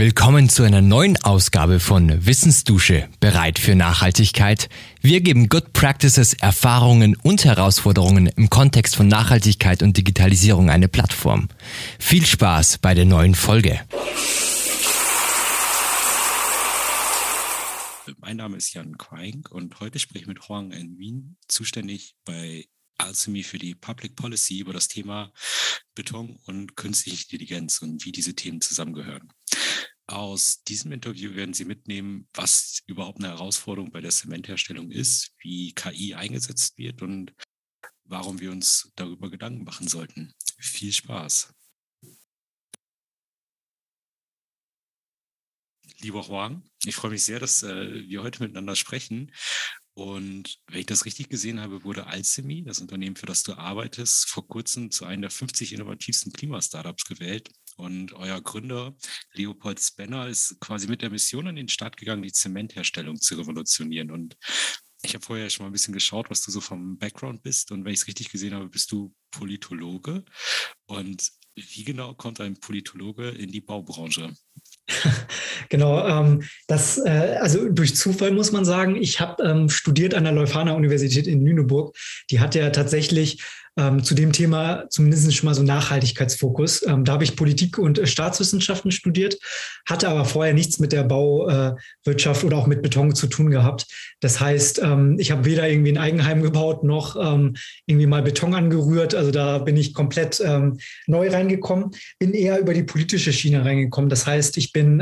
Willkommen zu einer neuen Ausgabe von Wissensdusche, bereit für Nachhaltigkeit. Wir geben Good Practices, Erfahrungen und Herausforderungen im Kontext von Nachhaltigkeit und Digitalisierung eine Plattform. Viel Spaß bei der neuen Folge. Mein Name ist Jan Quaink und heute spreche ich mit Huang in Wien, zuständig bei Alchemy für die Public Policy über das Thema Beton und künstliche Intelligenz und wie diese Themen zusammengehören. Aus diesem Interview werden Sie mitnehmen, was überhaupt eine Herausforderung bei der Zementherstellung ist, wie KI eingesetzt wird und warum wir uns darüber Gedanken machen sollten. Viel Spaß. Lieber Huang, ich freue mich sehr, dass äh, wir heute miteinander sprechen. Und wenn ich das richtig gesehen habe, wurde Alchemy, das Unternehmen, für das du arbeitest, vor kurzem zu einem der 50 innovativsten Klimastartups gewählt. Und euer Gründer, Leopold Spenner, ist quasi mit der Mission in den Start gegangen, die Zementherstellung zu revolutionieren. Und ich habe vorher schon mal ein bisschen geschaut, was du so vom Background bist. Und wenn ich es richtig gesehen habe, bist du Politologe. Und wie genau kommt ein Politologe in die Baubranche? genau, ähm, das, äh, also durch Zufall muss man sagen, ich habe ähm, studiert an der Leuphana Universität in Lüneburg. Die hat ja tatsächlich ähm, zu dem Thema zumindest schon mal so Nachhaltigkeitsfokus. Ähm, da habe ich Politik und äh, Staatswissenschaften studiert, hatte aber vorher nichts mit der Bauwirtschaft äh, oder auch mit Beton zu tun gehabt. Das heißt, ähm, ich habe weder irgendwie ein Eigenheim gebaut noch ähm, irgendwie mal Beton angerührt. Also da bin ich komplett ähm, neu reingekommen, bin eher über die politische Schiene reingekommen. Das heißt, ich bin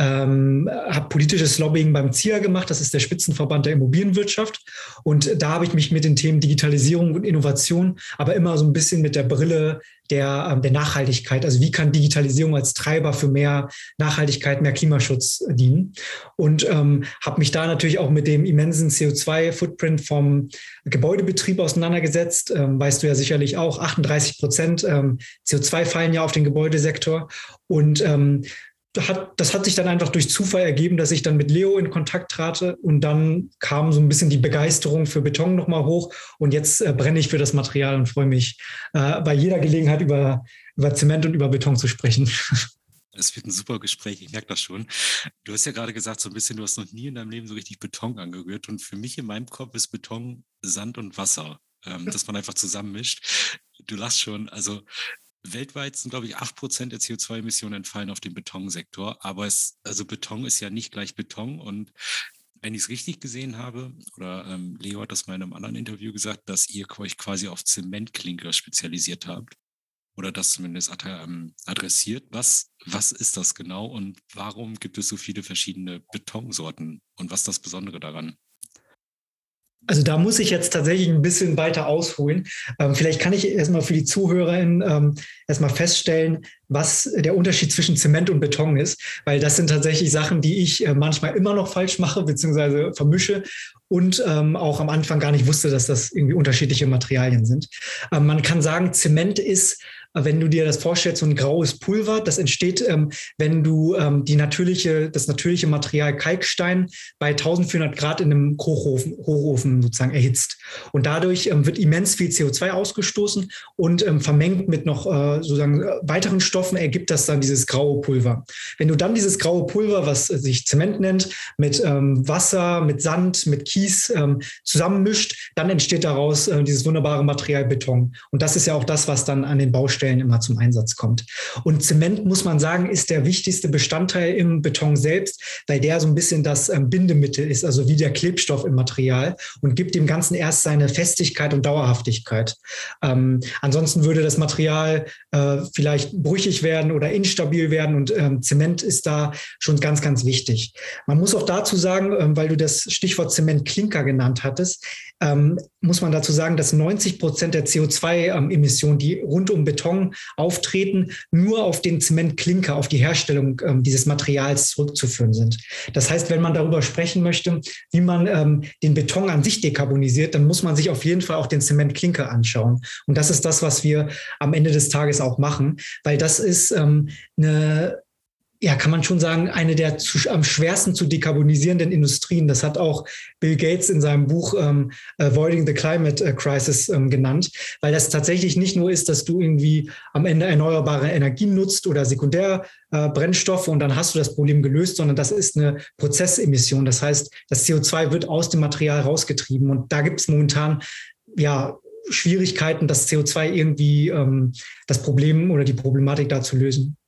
ähm, habe politisches Lobbying beim ZIA gemacht, das ist der Spitzenverband der Immobilienwirtschaft. Und da habe ich mich mit den Themen Digitalisierung und Innovation, aber immer so ein bisschen mit der Brille der, ähm, der Nachhaltigkeit. Also wie kann Digitalisierung als Treiber für mehr Nachhaltigkeit, mehr Klimaschutz dienen? Und ähm, habe mich da natürlich auch mit dem immensen CO2-Footprint vom Gebäudebetrieb auseinandergesetzt. Ähm, weißt du ja sicherlich auch, 38 Prozent ähm, CO2 fallen ja auf den Gebäudesektor. Und ähm, hat, das hat sich dann einfach durch Zufall ergeben, dass ich dann mit Leo in Kontakt trate und dann kam so ein bisschen die Begeisterung für Beton nochmal hoch und jetzt äh, brenne ich für das Material und freue mich äh, bei jeder Gelegenheit über, über Zement und über Beton zu sprechen. Es wird ein super Gespräch, ich merke das schon. Du hast ja gerade gesagt, so ein bisschen, du hast noch nie in deinem Leben so richtig Beton angerührt. Und für mich in meinem Kopf ist Beton Sand und Wasser, ähm, dass man einfach zusammenmischt. Du lachst schon, also Weltweit sind, glaube ich, 8% der CO2-Emissionen entfallen auf den Betonsektor. Aber es, also Beton ist ja nicht gleich Beton. Und wenn ich es richtig gesehen habe, oder ähm, Leo hat das mal in einem anderen Interview gesagt, dass ihr euch quasi auf Zementklinker spezialisiert habt. Oder das zumindest ähm, adressiert. Was, was ist das genau und warum gibt es so viele verschiedene Betonsorten? Und was ist das Besondere daran? Also da muss ich jetzt tatsächlich ein bisschen weiter ausholen. Ähm, vielleicht kann ich erstmal für die ZuhörerInnen ähm, erstmal feststellen, was der Unterschied zwischen Zement und Beton ist, weil das sind tatsächlich Sachen, die ich äh, manchmal immer noch falsch mache, beziehungsweise vermische und ähm, auch am Anfang gar nicht wusste, dass das irgendwie unterschiedliche Materialien sind. Ähm, man kann sagen, Zement ist wenn du dir das vorstellst, so ein graues Pulver, das entsteht, ähm, wenn du ähm, die natürliche, das natürliche Material Kalkstein bei 1400 Grad in einem Hochofen, Hochofen sozusagen erhitzt. Und dadurch ähm, wird immens viel CO2 ausgestoßen und ähm, vermengt mit noch äh, sozusagen äh, weiteren Stoffen ergibt das dann dieses graue Pulver. Wenn du dann dieses graue Pulver, was sich Zement nennt, mit ähm, Wasser, mit Sand, mit Kies ähm, zusammenmischt, dann entsteht daraus äh, dieses wunderbare Material Beton. Und das ist ja auch das, was dann an den Baustellen Stellen immer zum Einsatz kommt. Und Zement, muss man sagen, ist der wichtigste Bestandteil im Beton selbst, weil der so ein bisschen das ähm, Bindemittel ist, also wie der Klebstoff im Material und gibt dem Ganzen erst seine Festigkeit und Dauerhaftigkeit. Ähm, ansonsten würde das Material äh, vielleicht brüchig werden oder instabil werden und ähm, Zement ist da schon ganz, ganz wichtig. Man muss auch dazu sagen, ähm, weil du das Stichwort Zementklinker genannt hattest, ähm, muss man dazu sagen, dass 90 Prozent der CO2-Emissionen, die rund um Beton auftreten, nur auf den Zementklinker, auf die Herstellung ähm, dieses Materials zurückzuführen sind. Das heißt, wenn man darüber sprechen möchte, wie man ähm, den Beton an sich dekarbonisiert, dann muss man sich auf jeden Fall auch den Zementklinker anschauen. Und das ist das, was wir am Ende des Tages auch machen, weil das ist ähm, eine ja, kann man schon sagen, eine der zu, am schwersten zu dekarbonisierenden Industrien. Das hat auch Bill Gates in seinem Buch ähm, Avoiding the Climate äh, Crisis ähm, genannt, weil das tatsächlich nicht nur ist, dass du irgendwie am Ende erneuerbare Energien nutzt oder Sekundärbrennstoffe äh, und dann hast du das Problem gelöst, sondern das ist eine Prozessemission. Das heißt, das CO2 wird aus dem Material rausgetrieben und da gibt es momentan ja Schwierigkeiten, das CO2 irgendwie ähm, das Problem oder die Problematik da zu lösen.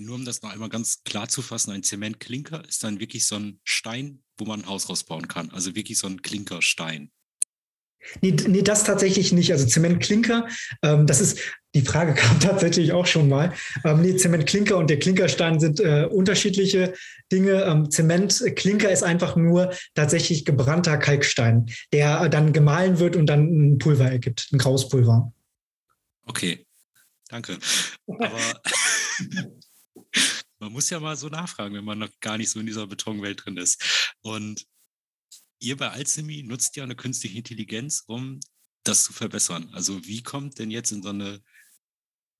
Nur um das noch einmal ganz klar zu fassen, ein Zementklinker ist dann wirklich so ein Stein, wo man ein Haus rausbauen kann. Also wirklich so ein Klinkerstein. Nee, nee, das tatsächlich nicht. Also Zementklinker, ähm, das ist, die Frage kam tatsächlich auch schon mal. Ähm, nee, Zementklinker und der Klinkerstein sind äh, unterschiedliche Dinge. Ähm, Zementklinker ist einfach nur tatsächlich gebrannter Kalkstein, der äh, dann gemahlen wird und dann ein Pulver ergibt, ein graues Pulver. Okay, danke. Aber man muss ja mal so nachfragen, wenn man noch gar nicht so in dieser Betonwelt drin ist. Und ihr bei Alchemy nutzt ja eine künstliche Intelligenz, um das zu verbessern. Also wie kommt denn jetzt in so eine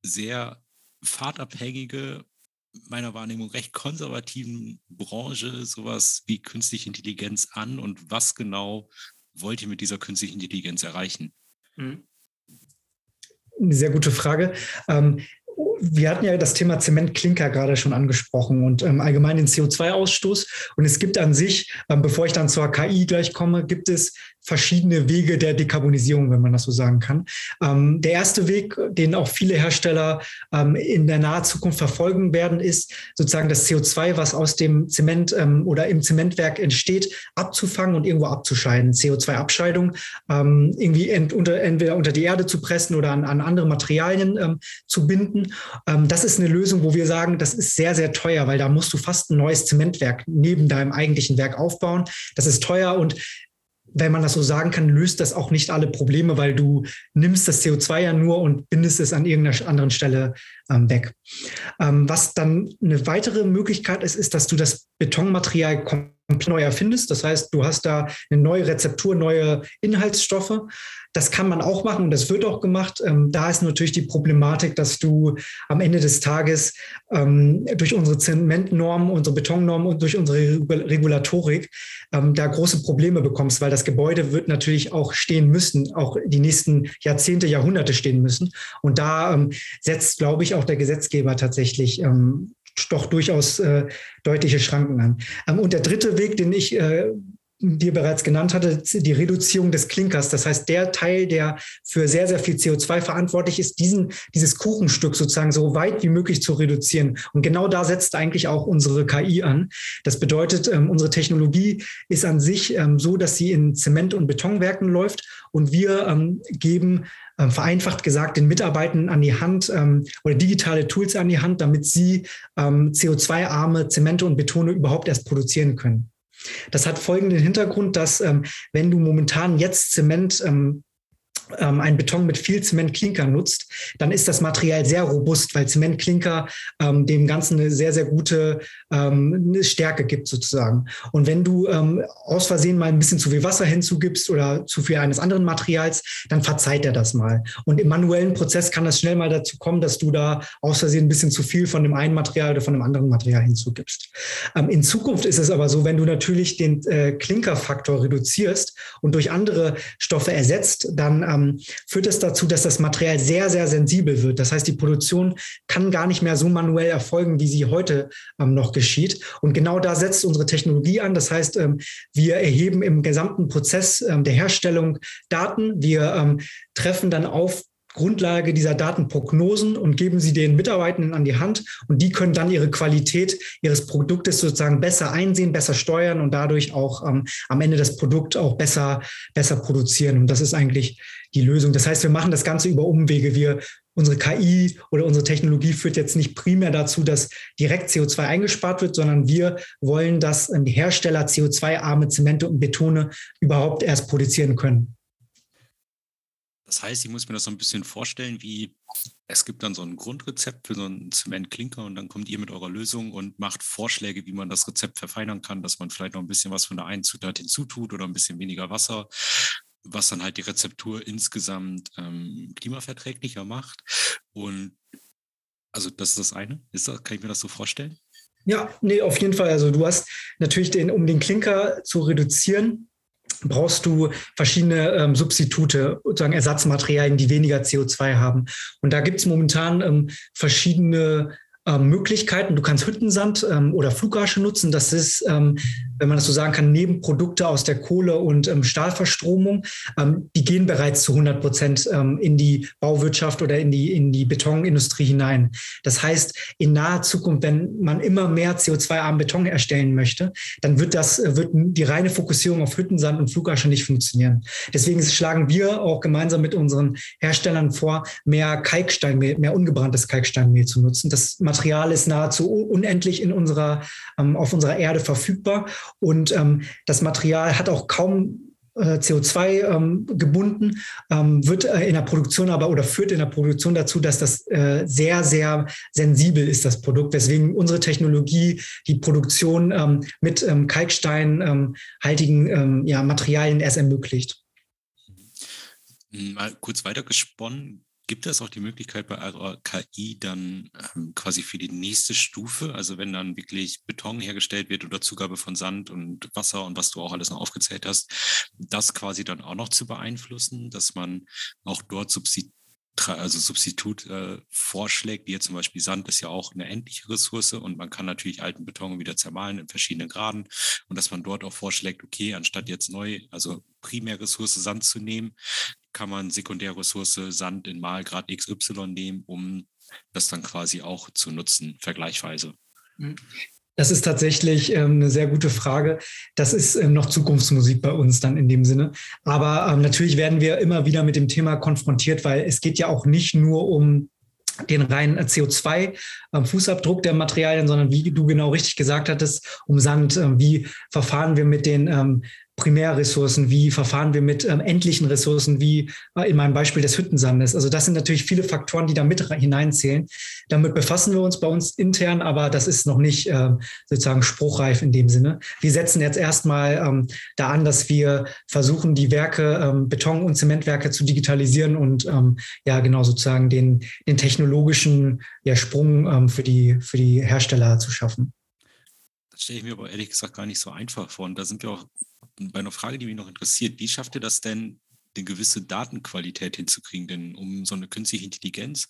sehr fahrtabhängige, meiner Wahrnehmung recht konservativen Branche sowas wie künstliche Intelligenz an und was genau wollt ihr mit dieser künstlichen Intelligenz erreichen? Eine sehr gute Frage. Ähm, wir hatten ja das Thema Zementklinker gerade schon angesprochen und ähm, allgemein den CO2-Ausstoß. Und es gibt an sich, ähm, bevor ich dann zur KI gleich komme, gibt es verschiedene Wege der Dekarbonisierung, wenn man das so sagen kann. Ähm, der erste Weg, den auch viele Hersteller ähm, in der nahen Zukunft verfolgen werden, ist sozusagen das CO2, was aus dem Zement ähm, oder im Zementwerk entsteht, abzufangen und irgendwo abzuscheiden. CO2-Abscheidung, ähm, irgendwie ent, unter, entweder unter die Erde zu pressen oder an, an andere Materialien zu binden. Ähm, das ist eine Lösung, wo wir sagen, das ist sehr, sehr teuer, weil da musst du fast ein neues Zementwerk neben deinem eigentlichen Werk aufbauen. Das ist teuer und wenn man das so sagen kann, löst das auch nicht alle Probleme, weil du nimmst das CO2 ja nur und bindest es an irgendeiner anderen Stelle ähm, weg. Ähm, was dann eine weitere Möglichkeit ist, ist, dass du das Betonmaterial neu erfindest. Das heißt, du hast da eine neue Rezeptur, neue Inhaltsstoffe. Das kann man auch machen und das wird auch gemacht. Ähm, da ist natürlich die Problematik, dass du am Ende des Tages ähm, durch unsere Zementnormen, unsere Betonnormen und durch unsere Regulatorik ähm, da große Probleme bekommst, weil das Gebäude wird natürlich auch stehen müssen, auch die nächsten Jahrzehnte, Jahrhunderte stehen müssen. Und da ähm, setzt, glaube ich, auch der Gesetzgeber tatsächlich ähm, doch durchaus äh, deutliche Schranken an. Ähm, und der dritte Weg, den ich äh, dir bereits genannt hatte, die Reduzierung des Klinkers. Das heißt, der Teil, der für sehr, sehr viel CO2 verantwortlich ist, diesen, dieses Kuchenstück sozusagen so weit wie möglich zu reduzieren. Und genau da setzt eigentlich auch unsere KI an. Das bedeutet, ähm, unsere Technologie ist an sich ähm, so, dass sie in Zement- und Betonwerken läuft und wir ähm, geben ähm, vereinfacht gesagt den Mitarbeitern an die Hand ähm, oder digitale Tools an die Hand, damit sie ähm, CO2-arme Zemente und Betone überhaupt erst produzieren können. Das hat folgenden Hintergrund, dass ähm, wenn du momentan jetzt Zement ähm, ähm, ein Beton mit viel Zementklinker nutzt, dann ist das Material sehr robust, weil Zementklinker ähm, dem Ganzen eine sehr, sehr gute ähm, eine Stärke gibt sozusagen. Und wenn du ähm, aus Versehen mal ein bisschen zu viel Wasser hinzugibst oder zu viel eines anderen Materials, dann verzeiht er das mal. Und im manuellen Prozess kann das schnell mal dazu kommen, dass du da aus Versehen ein bisschen zu viel von dem einen Material oder von dem anderen Material hinzugibst. Ähm, in Zukunft ist es aber so, wenn du natürlich den äh, Klinkerfaktor reduzierst und durch andere Stoffe ersetzt, dann ähm, führt es dazu, dass das Material sehr, sehr sensibel wird. Das heißt, die Produktion kann gar nicht mehr so manuell erfolgen, wie sie heute ähm, noch geschieht. Und genau da setzt unsere Technologie an. Das heißt, ähm, wir erheben im gesamten Prozess ähm, der Herstellung Daten. Wir ähm, treffen dann auf Grundlage dieser Datenprognosen und geben sie den Mitarbeitenden an die Hand und die können dann ihre Qualität ihres Produktes sozusagen besser einsehen, besser steuern und dadurch auch am Ende das Produkt auch besser, besser produzieren. Und das ist eigentlich die Lösung. Das heißt, wir machen das Ganze über Umwege. Wir unsere KI oder unsere Technologie führt jetzt nicht primär dazu, dass direkt CO2 eingespart wird, sondern wir wollen, dass ähm, die Hersteller CO2-arme Zemente und Betone überhaupt erst produzieren können. Das heißt, ich muss mir das so ein bisschen vorstellen, wie es gibt dann so ein Grundrezept für so einen Zementklinker und dann kommt ihr mit eurer Lösung und macht Vorschläge, wie man das Rezept verfeinern kann, dass man vielleicht noch ein bisschen was von der einen Zutat hinzutut oder ein bisschen weniger Wasser, was dann halt die Rezeptur insgesamt ähm, klimaverträglicher macht. Und Also das ist das eine. Ist das, kann ich mir das so vorstellen? Ja, nee, auf jeden Fall. Also du hast natürlich den, um den Klinker zu reduzieren, brauchst du verschiedene ähm, Substitute, sozusagen Ersatzmaterialien, die weniger CO2 haben. Und da gibt es momentan ähm, verschiedene ähm, Möglichkeiten. Du kannst Hüttensand ähm, oder Flugasche nutzen. Das ist, ähm, wenn man das so sagen kann, Nebenprodukte aus der Kohle- und ähm, Stahlverstromung. Ähm, die gehen bereits zu 100 Prozent ähm, in die Bauwirtschaft oder in die, in die Betonindustrie hinein. Das heißt, in naher Zukunft, wenn man immer mehr CO2-armen Beton erstellen möchte, dann wird das, äh, wird die reine Fokussierung auf Hüttensand und Flugasche nicht funktionieren. Deswegen schlagen wir auch gemeinsam mit unseren Herstellern vor, mehr Kalksteinmehl, mehr ungebranntes Kalksteinmehl zu nutzen. Das Material ist nahezu unendlich in unserer, ähm, auf unserer Erde verfügbar und ähm, das Material hat auch kaum äh, CO2 ähm, gebunden, ähm, wird äh, in der Produktion aber oder führt in der Produktion dazu, dass das äh, sehr, sehr sensibel ist, das Produkt, weswegen unsere Technologie die Produktion ähm, mit ähm, kalksteinhaltigen ähm, ja, Materialien erst ermöglicht. Mal kurz weitergesponnen, Gibt es auch die Möglichkeit bei eurer KI dann ähm, quasi für die nächste Stufe, also wenn dann wirklich Beton hergestellt wird oder Zugabe von Sand und Wasser und was du auch alles noch aufgezählt hast, das quasi dann auch noch zu beeinflussen, dass man auch dort Subsid also Substitut äh, vorschlägt, wie jetzt zum Beispiel Sand ist ja auch eine endliche Ressource und man kann natürlich alten Beton wieder zermahlen in verschiedenen Graden und dass man dort auch vorschlägt, okay, anstatt jetzt neu, also Primärressource Sand zu nehmen, kann man Sekundärressource Sand in Malgrad XY nehmen, um das dann quasi auch zu nutzen, vergleichsweise? Das ist tatsächlich ähm, eine sehr gute Frage. Das ist ähm, noch Zukunftsmusik bei uns dann in dem Sinne. Aber ähm, natürlich werden wir immer wieder mit dem Thema konfrontiert, weil es geht ja auch nicht nur um den reinen CO2-Fußabdruck der Materialien, sondern wie du genau richtig gesagt hattest, um Sand, wie verfahren wir mit den Primärressourcen, wie verfahren wir mit ähm, endlichen Ressourcen, wie äh, in meinem Beispiel des Hüttensandes. Also das sind natürlich viele Faktoren, die da mit hineinzählen. Damit befassen wir uns bei uns intern, aber das ist noch nicht äh, sozusagen spruchreif in dem Sinne. Wir setzen jetzt erstmal ähm, da an, dass wir versuchen, die Werke, ähm, Beton- und Zementwerke zu digitalisieren und ähm, ja genau sozusagen den, den technologischen ja, Sprung ähm, für, die, für die Hersteller zu schaffen. Das stelle ich mir aber ehrlich gesagt gar nicht so einfach vor. Und da sind wir auch bei einer Frage, die mich noch interessiert. Wie schafft ihr das denn, eine gewisse Datenqualität hinzukriegen? Denn um so eine künstliche Intelligenz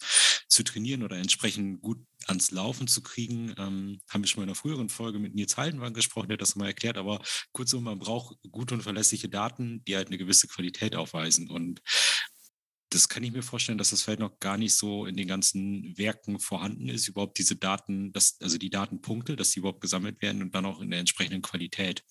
zu trainieren oder entsprechend gut ans Laufen zu kriegen, ähm, haben wir schon mal in einer früheren Folge mit Nils Haldenwang gesprochen, der das mal erklärt. Aber kurzum, man braucht gute und verlässliche Daten, die halt eine gewisse Qualität aufweisen. Und das kann ich mir vorstellen, dass das vielleicht noch gar nicht so in den ganzen Werken vorhanden ist, überhaupt diese Daten, dass, also die Datenpunkte, dass die überhaupt gesammelt werden und dann auch in der entsprechenden Qualität.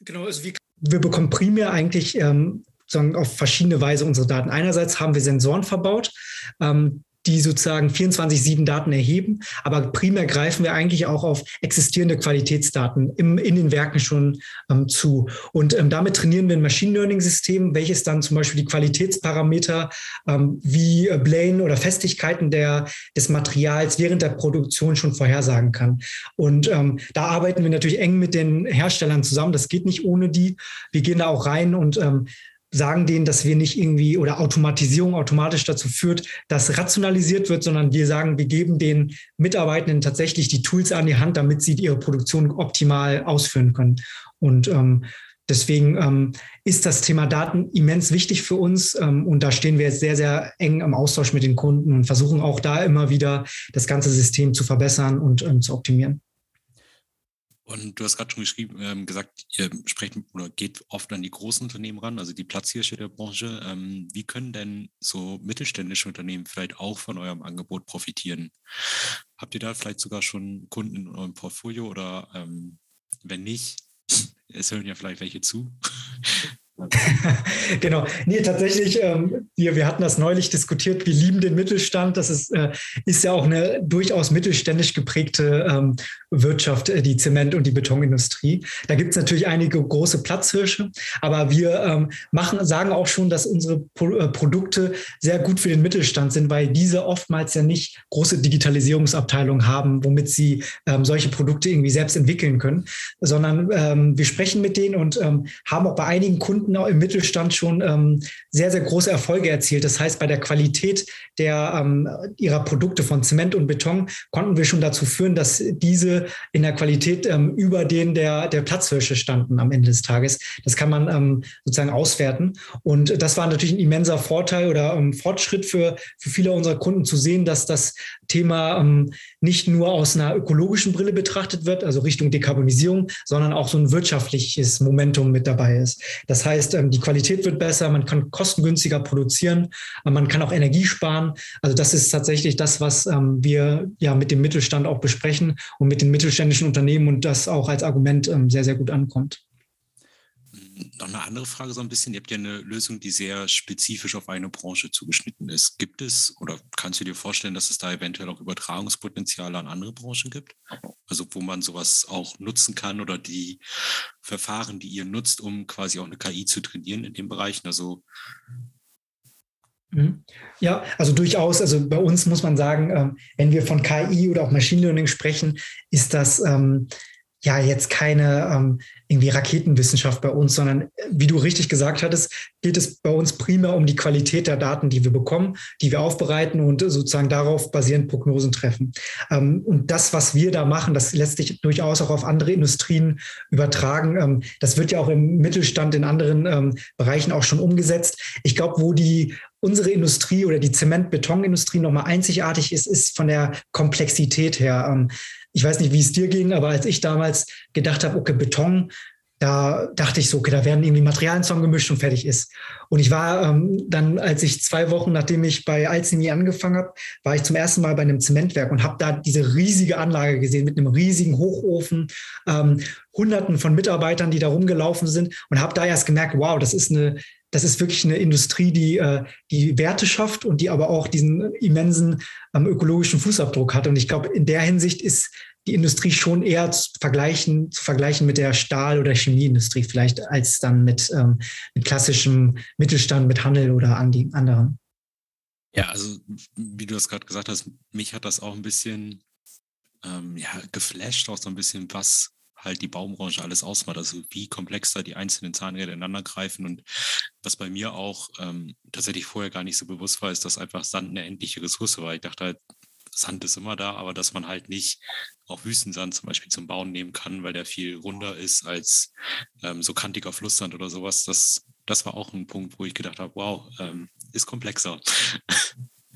Genau, also wie, wir bekommen primär eigentlich ähm, auf verschiedene Weise unsere Daten. Einerseits haben wir Sensoren verbaut, ähm, die sozusagen 24-7 Daten erheben. Aber primär greifen wir eigentlich auch auf existierende Qualitätsdaten im, in den Werken schon ähm, zu. Und ähm, damit trainieren wir ein Machine Learning-System, welches dann zum Beispiel die Qualitätsparameter ähm, wie äh, Blane oder Festigkeiten der, des Materials während der Produktion schon vorhersagen kann. Und ähm, da arbeiten wir natürlich eng mit den Herstellern zusammen. Das geht nicht ohne die. Wir gehen da auch rein und ähm, sagen denen, dass wir nicht irgendwie oder Automatisierung automatisch dazu führt, dass rationalisiert wird, sondern wir sagen, wir geben den Mitarbeitenden tatsächlich die Tools an die Hand, damit sie ihre Produktion optimal ausführen können. Und ähm, deswegen ähm, ist das Thema Daten immens wichtig für uns ähm, und da stehen wir jetzt sehr, sehr eng im Austausch mit den Kunden und versuchen auch da immer wieder das ganze System zu verbessern und ähm, zu optimieren. Und du hast gerade schon geschrieben, ähm, gesagt, ihr sprecht oder geht oft an die großen Unternehmen ran, also die Platzhirsche der Branche. Ähm, wie können denn so mittelständische Unternehmen vielleicht auch von eurem Angebot profitieren? Habt ihr da vielleicht sogar schon Kunden in eurem Portfolio oder ähm, wenn nicht, es hören ja vielleicht welche zu. genau. Nee, tatsächlich, ähm, wir, wir hatten das neulich diskutiert. Wir lieben den Mittelstand. Das ist, äh, ist ja auch eine durchaus mittelständisch geprägte ähm, Wirtschaft, äh, die Zement- und die Betonindustrie. Da gibt es natürlich einige große Platzhirsche, aber wir ähm, machen, sagen auch schon, dass unsere Pro äh, Produkte sehr gut für den Mittelstand sind, weil diese oftmals ja nicht große Digitalisierungsabteilungen haben, womit sie ähm, solche Produkte irgendwie selbst entwickeln können, sondern ähm, wir sprechen mit denen und ähm, haben auch bei einigen Kunden Kunden im Mittelstand schon ähm, sehr, sehr große Erfolge erzielt. Das heißt, bei der Qualität der, ähm, ihrer Produkte von Zement und Beton konnten wir schon dazu führen, dass diese in der Qualität ähm, über den der, der Platzhirsche standen am Ende des Tages. Das kann man ähm, sozusagen auswerten. Und das war natürlich ein immenser Vorteil oder ähm, Fortschritt für, für viele unserer Kunden zu sehen, dass das Thema ähm, nicht nur aus einer ökologischen Brille betrachtet wird, also Richtung Dekarbonisierung, sondern auch so ein wirtschaftliches Momentum mit dabei ist. Das heißt, ähm, die Qualität wird besser, man kann kostengünstiger produzieren, man kann auch Energie sparen. Also das ist tatsächlich das, was ähm, wir ja mit dem Mittelstand auch besprechen und mit den mittelständischen Unternehmen und das auch als Argument ähm, sehr, sehr gut ankommt noch eine andere Frage so ein bisschen. Ihr habt ja eine Lösung, die sehr spezifisch auf eine Branche zugeschnitten ist. Gibt es oder kannst du dir vorstellen, dass es da eventuell auch Übertragungspotenziale an andere Branchen gibt? Also wo man sowas auch nutzen kann oder die Verfahren, die ihr nutzt, um quasi auch eine KI zu trainieren in den Bereichen? Also mhm. ja, also durchaus. Also bei uns muss man sagen, ähm, wenn wir von KI oder auch Machine Learning sprechen, ist das ähm, ja jetzt keine ähm, irgendwie Raketenwissenschaft bei uns, sondern äh, wie du richtig gesagt hattest, geht es bei uns primär um die Qualität der Daten, die wir bekommen, die wir aufbereiten und sozusagen darauf basierend Prognosen treffen. Ähm, und das, was wir da machen, das lässt sich durchaus auch auf andere Industrien übertragen. Ähm, das wird ja auch im Mittelstand in anderen ähm, Bereichen auch schon umgesetzt. Ich glaube, wo die unsere Industrie oder die Zement-Betonindustrie nochmal einzigartig ist, ist von der Komplexität her. Ähm, ich weiß nicht, wie es dir ging, aber als ich damals gedacht habe, okay, Beton, da dachte ich so, okay, da werden irgendwie Materialien zusammengemischt und fertig ist. Und ich war ähm, dann, als ich zwei Wochen, nachdem ich bei Alzini angefangen habe, war ich zum ersten Mal bei einem Zementwerk und habe da diese riesige Anlage gesehen mit einem riesigen Hochofen, ähm, Hunderten von Mitarbeitern, die da rumgelaufen sind und habe da erst gemerkt, wow, das ist eine das ist wirklich eine Industrie, die, äh, die Werte schafft und die aber auch diesen immensen ähm, ökologischen Fußabdruck hat. Und ich glaube, in der Hinsicht ist die Industrie schon eher zu vergleichen, zu vergleichen mit der Stahl- oder Chemieindustrie vielleicht als dann mit, ähm, mit klassischem Mittelstand, mit Handel oder an die anderen. Ja, also wie du das gerade gesagt hast, mich hat das auch ein bisschen ähm, ja, geflasht, auch so ein bisschen, was halt die Baumbranche alles ausmacht, also wie komplex da die einzelnen Zahnräder ineinander greifen und was bei mir auch ähm, tatsächlich vorher gar nicht so bewusst war, ist, dass einfach Sand eine endliche Ressource war. Ich dachte halt, Sand ist immer da, aber dass man halt nicht auch Wüstensand zum Beispiel zum Bauen nehmen kann, weil der viel runder ist als ähm, so kantiger Flusssand oder sowas. Das, das war auch ein Punkt, wo ich gedacht habe, wow, ähm, ist komplexer.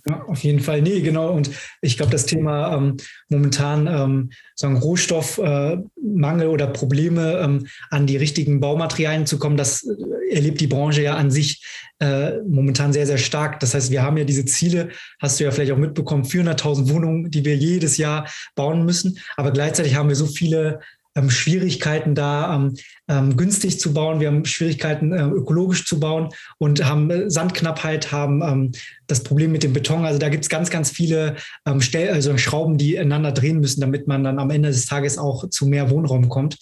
Ja, auf jeden Fall. Nee, genau. Und ich glaube, das Thema ähm, momentan ähm, sagen Rohstoffmangel äh, oder Probleme ähm, an die richtigen Baumaterialien zu kommen, das äh, erlebt die Branche ja an sich äh, momentan sehr, sehr stark. Das heißt, wir haben ja diese Ziele, hast du ja vielleicht auch mitbekommen, 400.000 Wohnungen, die wir jedes Jahr bauen müssen. Aber gleichzeitig haben wir so viele ähm, Schwierigkeiten da ähm, ähm, günstig zu bauen, wir haben Schwierigkeiten äh, ökologisch zu bauen und haben äh, Sandknappheit, haben ähm, das Problem mit dem Beton. Also da gibt es ganz, ganz viele ähm, Stell also Schrauben, die einander drehen müssen, damit man dann am Ende des Tages auch zu mehr Wohnraum kommt.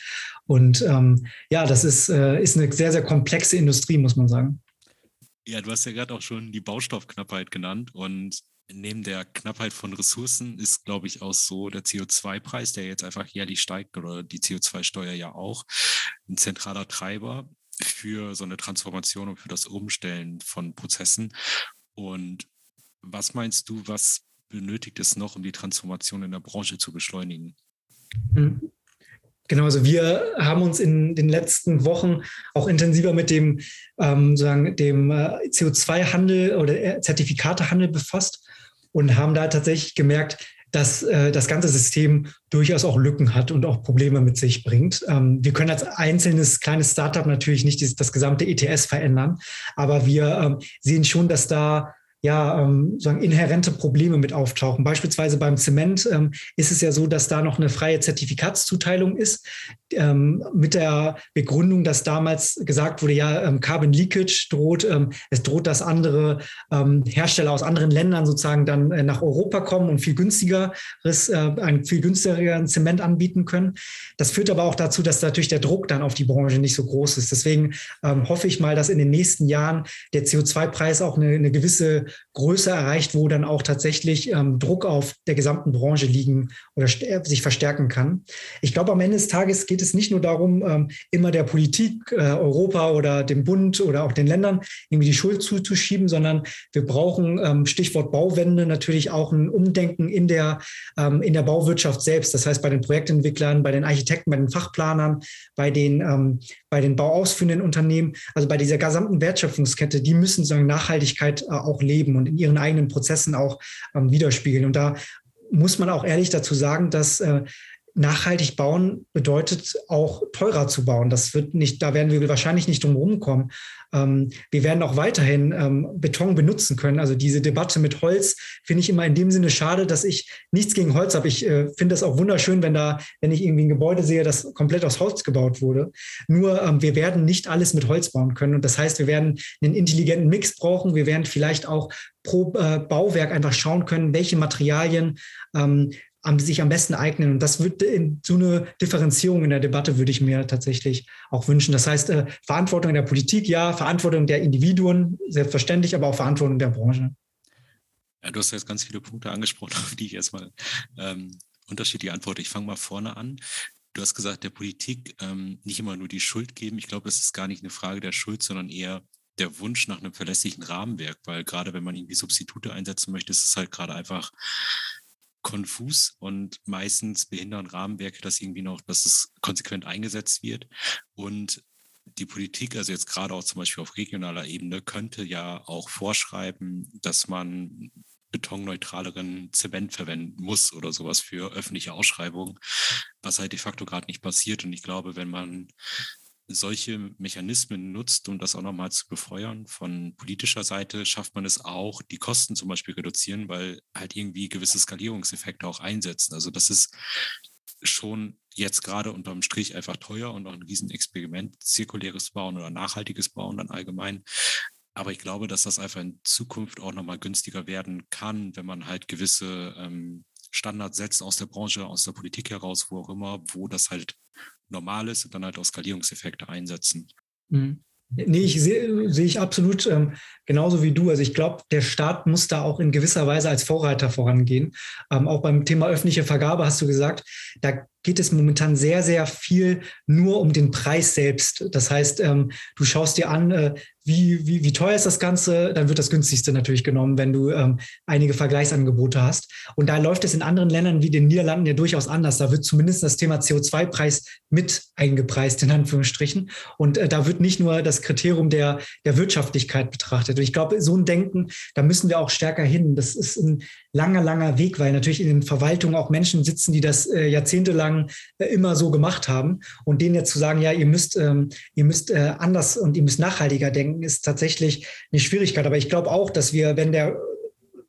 Und ähm, ja, das ist, äh, ist eine sehr, sehr komplexe Industrie, muss man sagen. Ja, du hast ja gerade auch schon die Baustoffknappheit genannt und neben der Knappheit von Ressourcen ist, glaube ich, auch so der CO2-Preis, der jetzt einfach jährlich steigt oder die CO2-Steuer ja auch, ein zentraler Treiber für so eine Transformation und für das Umstellen von Prozessen. Und was meinst du, was benötigt es noch, um die Transformation in der Branche zu beschleunigen? Hm. Genau, also wir haben uns in den letzten Wochen auch intensiver mit dem, ähm, sagen, dem äh, CO2-Handel oder Zertifikatehandel befasst und haben da tatsächlich gemerkt, dass äh, das ganze System durchaus auch Lücken hat und auch Probleme mit sich bringt. Ähm, wir können als einzelnes kleines Startup natürlich nicht das, das gesamte ETS verändern, aber wir ähm, sehen schon, dass da ja, ähm, sagen, inhärente Probleme mit auftauchen. Beispielsweise beim Zement ähm, ist es ja so, dass da noch eine freie Zertifikatszuteilung ist, ähm, mit der Begründung, dass damals gesagt wurde, ja, ähm, Carbon Leakage droht, ähm, es droht, dass andere ähm, Hersteller aus anderen Ländern sozusagen dann äh, nach Europa kommen und viel günstigeres, äh, einen viel günstigeren Zement anbieten können. Das führt aber auch dazu, dass natürlich der Druck dann auf die Branche nicht so groß ist. Deswegen hoffe ich mal, dass in den nächsten Jahren der CO2-Preis auch eine, eine gewisse Größe erreicht, wo dann auch tatsächlich ähm, Druck auf der gesamten Branche liegen oder sich verstärken kann. Ich glaube, am Ende des Tages geht es nicht nur darum, ähm, immer der Politik, äh, Europa oder dem Bund oder auch den Ländern irgendwie die Schuld zuzuschieben, sondern wir brauchen, ähm, Stichwort Bauwende, natürlich auch ein Umdenken in der, ähm, in der Bauwirtschaft selbst. Das heißt, bei den Projektentwicklern, bei den Architekten, bei den Fachplanern, bei den, ähm, bei den bauausführenden Unternehmen, also bei dieser gesamten Wertschöpfungskette, die müssen sozusagen Nachhaltigkeit äh, auch leben und in ihren eigenen Prozessen auch ähm, widerspiegeln. Und da muss man auch ehrlich dazu sagen, dass äh, nachhaltig bauen bedeutet auch teurer zu bauen. Das wird nicht, da werden wir wahrscheinlich nicht drum rumkommen. Ähm, wir werden auch weiterhin ähm, Beton benutzen können. Also diese Debatte mit Holz finde ich immer in dem Sinne schade, dass ich nichts gegen Holz habe. Ich äh, finde es auch wunderschön, wenn da, wenn ich irgendwie ein Gebäude sehe, das komplett aus Holz gebaut wurde. Nur ähm, wir werden nicht alles mit Holz bauen können. Und das heißt, wir werden einen intelligenten Mix brauchen. Wir werden vielleicht auch pro äh, Bauwerk einfach schauen können, welche Materialien ähm, am, sich am besten eignen. Und das wird in so eine Differenzierung in der Debatte würde ich mir tatsächlich auch wünschen. Das heißt, äh, Verantwortung der Politik, ja, Verantwortung der Individuen, selbstverständlich, aber auch Verantwortung der Branche. Ja, du hast jetzt ganz viele Punkte angesprochen, auf die ich erstmal ähm, unterschiedliche antworte. Ich fange mal vorne an. Du hast gesagt, der Politik ähm, nicht immer nur die Schuld geben. Ich glaube, das ist gar nicht eine Frage der Schuld, sondern eher der Wunsch nach einem verlässlichen Rahmenwerk, weil gerade wenn man irgendwie Substitute einsetzen möchte, ist es halt gerade einfach konfus und meistens behindern Rahmenwerke das irgendwie noch, dass es konsequent eingesetzt wird. Und die Politik, also jetzt gerade auch zum Beispiel auf regionaler Ebene, könnte ja auch vorschreiben, dass man betonneutraleren Zement verwenden muss oder sowas für öffentliche Ausschreibungen, was halt de facto gerade nicht passiert. Und ich glaube, wenn man solche Mechanismen nutzt, um das auch nochmal zu befeuern. Von politischer Seite schafft man es auch, die Kosten zum Beispiel reduzieren, weil halt irgendwie gewisse Skalierungseffekte auch einsetzen. Also das ist schon jetzt gerade unterm Strich einfach teuer und auch ein Riesenexperiment, zirkuläres Bauen oder nachhaltiges Bauen dann allgemein. Aber ich glaube, dass das einfach in Zukunft auch nochmal günstiger werden kann, wenn man halt gewisse ähm, Standards setzt aus der Branche, aus der Politik heraus, wo auch immer, wo das halt normal ist und dann halt auch Skalierungseffekte einsetzen. Mhm. Nee, ich sehe seh ich absolut ähm, genauso wie du. Also ich glaube, der Staat muss da auch in gewisser Weise als Vorreiter vorangehen. Ähm, auch beim Thema öffentliche Vergabe hast du gesagt, da geht es momentan sehr, sehr viel nur um den Preis selbst. Das heißt, ähm, du schaust dir an, äh, wie, wie, wie teuer ist das Ganze, dann wird das günstigste natürlich genommen, wenn du ähm, einige Vergleichsangebote hast. Und da läuft es in anderen Ländern wie den Niederlanden ja durchaus anders. Da wird zumindest das Thema CO2-Preis mit eingepreist, in Anführungsstrichen. Und äh, da wird nicht nur das Kriterium der, der Wirtschaftlichkeit betrachtet. Und ich glaube, so ein Denken, da müssen wir auch stärker hin. Das ist ein langer, langer Weg, weil natürlich in den Verwaltungen auch Menschen sitzen, die das äh, jahrzehntelang äh, immer so gemacht haben. Und denen jetzt zu sagen, ja, ihr müsst, ähm, ihr müsst äh, anders und ihr müsst nachhaltiger denken, ist tatsächlich eine Schwierigkeit. Aber ich glaube auch, dass wir, wenn der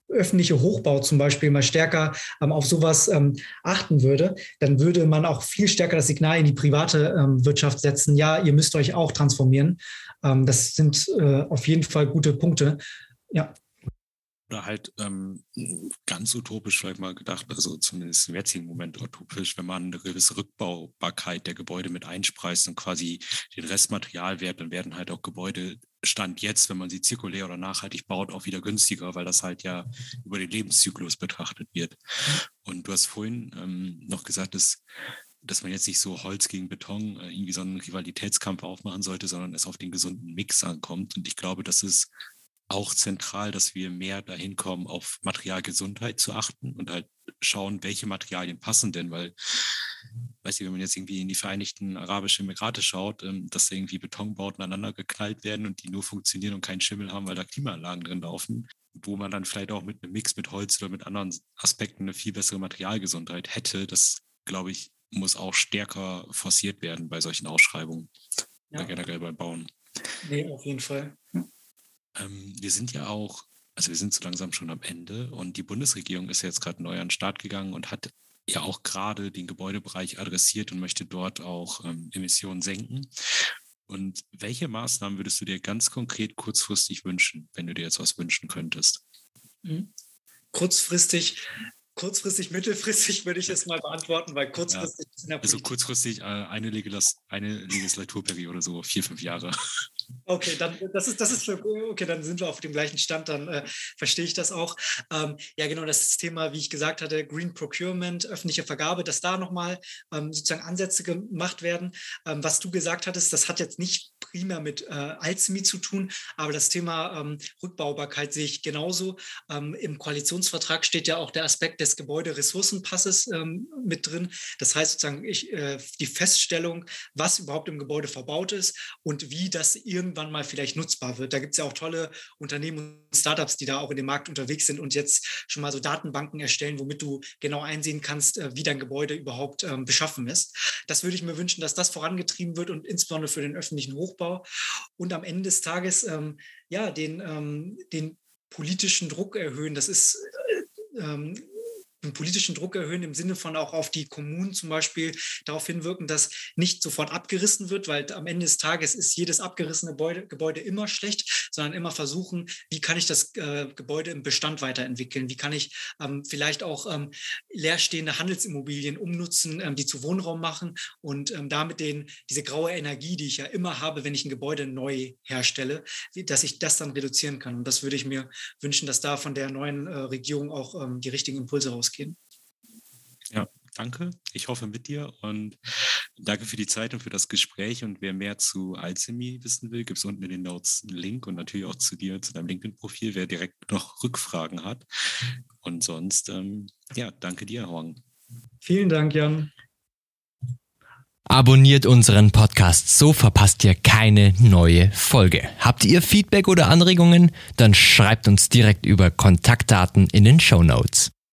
öffentliche Hochbau zum Beispiel mal stärker ähm, auf sowas ähm, achten würde, dann würde man auch viel stärker das Signal in die private ähm, Wirtschaft setzen, ja, ihr müsst euch auch transformieren. Ähm, das sind äh, auf jeden Fall gute Punkte. Ja oder halt ähm, ganz utopisch vielleicht mal gedacht, also zumindest im jetzigen Moment utopisch, wenn man eine gewisse Rückbaubarkeit der Gebäude mit einspreist und quasi den Restmaterialwert, dann werden halt auch Gebäude Stand jetzt, wenn man sie zirkulär oder nachhaltig baut, auch wieder günstiger, weil das halt ja über den Lebenszyklus betrachtet wird. Und du hast vorhin ähm, noch gesagt, dass dass man jetzt nicht so Holz gegen Beton äh, irgendwie so einen Rivalitätskampf aufmachen sollte, sondern es auf den gesunden Mix ankommt. Und ich glaube, das ist auch zentral, dass wir mehr dahin kommen, auf Materialgesundheit zu achten und halt schauen, welche Materialien passen denn, weil, weiß ich, wenn man jetzt irgendwie in die Vereinigten Arabischen Emirate schaut, ähm, dass irgendwie Betonbauten aneinander geknallt werden und die nur funktionieren und keinen Schimmel haben, weil da Klimaanlagen drin laufen, wo man dann vielleicht auch mit einem Mix mit Holz oder mit anderen Aspekten eine viel bessere Materialgesundheit hätte, das, glaube ich, muss auch stärker forciert werden bei solchen Ausschreibungen, ja. generell beim Bauen. Nee, auf jeden Fall. Ähm, wir sind ja auch, also wir sind so langsam schon am Ende und die Bundesregierung ist jetzt gerade neu an den Start gegangen und hat ja auch gerade den Gebäudebereich adressiert und möchte dort auch ähm, Emissionen senken. Und welche Maßnahmen würdest du dir ganz konkret kurzfristig wünschen, wenn du dir jetzt was wünschen könntest? Mhm. Kurzfristig kurzfristig, mittelfristig würde ich es mal beantworten, weil kurzfristig ja. Also kurzfristig äh, eine, Legis eine Legislaturperiode, so vier, fünf Jahre. Okay, dann das ist das ist okay, dann sind wir auf dem gleichen Stand, dann äh, verstehe ich das auch. Ähm, ja, genau, das Thema, wie ich gesagt hatte, Green Procurement, öffentliche Vergabe, dass da nochmal ähm, sozusagen Ansätze gemacht werden. Ähm, was du gesagt hattest, das hat jetzt nicht primär mit äh, Alzmi zu tun, aber das Thema ähm, Rückbaubarkeit sehe ich genauso. Ähm, Im Koalitionsvertrag steht ja auch der Aspekt des Gebäuderessourcenpasses ähm, mit drin. Das heißt sozusagen ich, äh, die Feststellung, was überhaupt im Gebäude verbaut ist und wie das irgendwann mal vielleicht nutzbar wird. Da gibt es ja auch tolle Unternehmen und Startups, die da auch in dem Markt unterwegs sind und jetzt schon mal so Datenbanken erstellen, womit du genau einsehen kannst, äh, wie dein Gebäude überhaupt ähm, beschaffen ist. Das würde ich mir wünschen, dass das vorangetrieben wird und insbesondere für den öffentlichen Hochbau und am Ende des Tages ähm, ja den, ähm, den politischen Druck erhöhen. Das ist äh, ähm, den politischen Druck erhöhen im Sinne von auch auf die Kommunen zum Beispiel darauf hinwirken, dass nicht sofort abgerissen wird, weil am Ende des Tages ist jedes abgerissene Gebäude, Gebäude immer schlecht, sondern immer versuchen, wie kann ich das äh, Gebäude im Bestand weiterentwickeln, wie kann ich ähm, vielleicht auch ähm, leerstehende Handelsimmobilien umnutzen, ähm, die zu Wohnraum machen und ähm, damit den, diese graue Energie, die ich ja immer habe, wenn ich ein Gebäude neu herstelle, dass ich das dann reduzieren kann. Und das würde ich mir wünschen, dass da von der neuen äh, Regierung auch ähm, die richtigen Impulse rauskommen rausgehen. Ja, danke. Ich hoffe mit dir und danke für die Zeit und für das Gespräch. Und wer mehr zu Alchemy wissen will, gibt es unten in den Notes einen Link und natürlich auch zu dir, zu deinem LinkedIn-Profil, wer direkt noch Rückfragen hat. Und sonst, ähm, ja, danke dir, Horn. Vielen Dank, Jan. Abonniert unseren Podcast, so verpasst ihr keine neue Folge. Habt ihr Feedback oder Anregungen? Dann schreibt uns direkt über Kontaktdaten in den Show Notes.